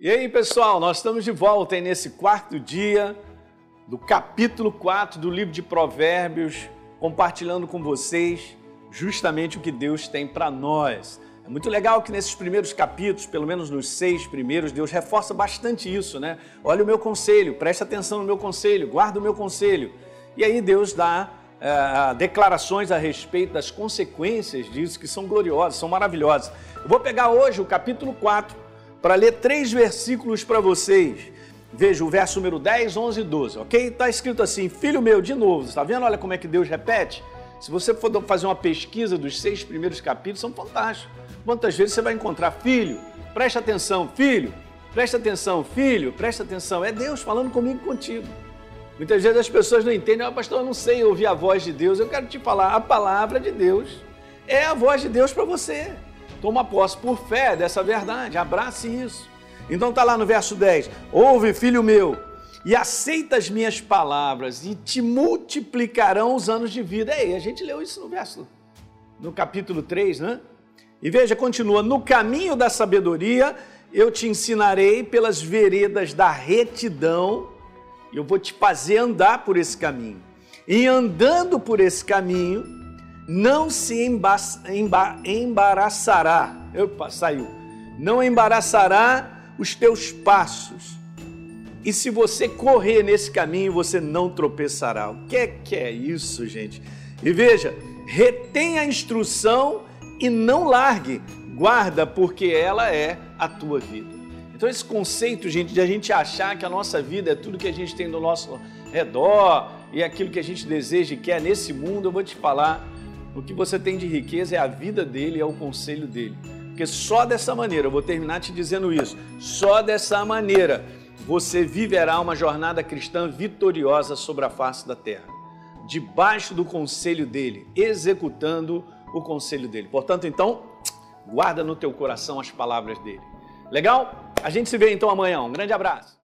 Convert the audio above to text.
E aí, pessoal, nós estamos de volta aí nesse quarto dia do capítulo 4 do livro de Provérbios, compartilhando com vocês justamente o que Deus tem para nós. É muito legal que nesses primeiros capítulos, pelo menos nos seis primeiros, Deus reforça bastante isso, né? Olha o meu conselho, presta atenção no meu conselho, guarda o meu conselho. E aí Deus dá é, declarações a respeito das consequências disso, que são gloriosas, são maravilhosas. Eu vou pegar hoje o capítulo 4 para ler três versículos para vocês. Veja o verso número 10, 11 e 12, ok? Está escrito assim: Filho meu, de novo, está vendo? Olha como é que Deus repete. Se você for fazer uma pesquisa dos seis primeiros capítulos, são fantásticos. Quantas vezes você vai encontrar, filho, presta atenção, filho, presta atenção, filho, presta atenção. É Deus falando comigo contigo. Muitas vezes as pessoas não entendem, ah, pastor, eu não sei ouvir a voz de Deus. Eu quero te falar, a palavra de Deus é a voz de Deus para você. Toma posse por fé dessa verdade, abrace isso. Então está lá no verso 10: Ouve, filho meu, e aceita as minhas palavras, e te multiplicarão os anos de vida. Ei, a gente leu isso no verso, no capítulo 3, né? E veja, continua: No caminho da sabedoria eu te ensinarei pelas veredas da retidão, eu vou te fazer andar por esse caminho. E andando por esse caminho, não se emba, emba, embaraçará. Opa, saiu. Não embaraçará os teus passos. E se você correr nesse caminho, você não tropeçará. O que é que é isso, gente? E veja, retém a instrução e não largue. Guarda, porque ela é a tua vida. Então, esse conceito, gente, de a gente achar que a nossa vida é tudo que a gente tem no nosso redor e aquilo que a gente deseja e quer nesse mundo, eu vou te falar o que você tem de riqueza é a vida dele, é o conselho dele. Porque só dessa maneira, eu vou terminar te dizendo isso, só dessa maneira você viverá uma jornada cristã vitoriosa sobre a face da terra, debaixo do conselho dele, executando o conselho dele. Portanto, então, guarda no teu coração as palavras dele. Legal? A gente se vê então amanhã. Um grande abraço.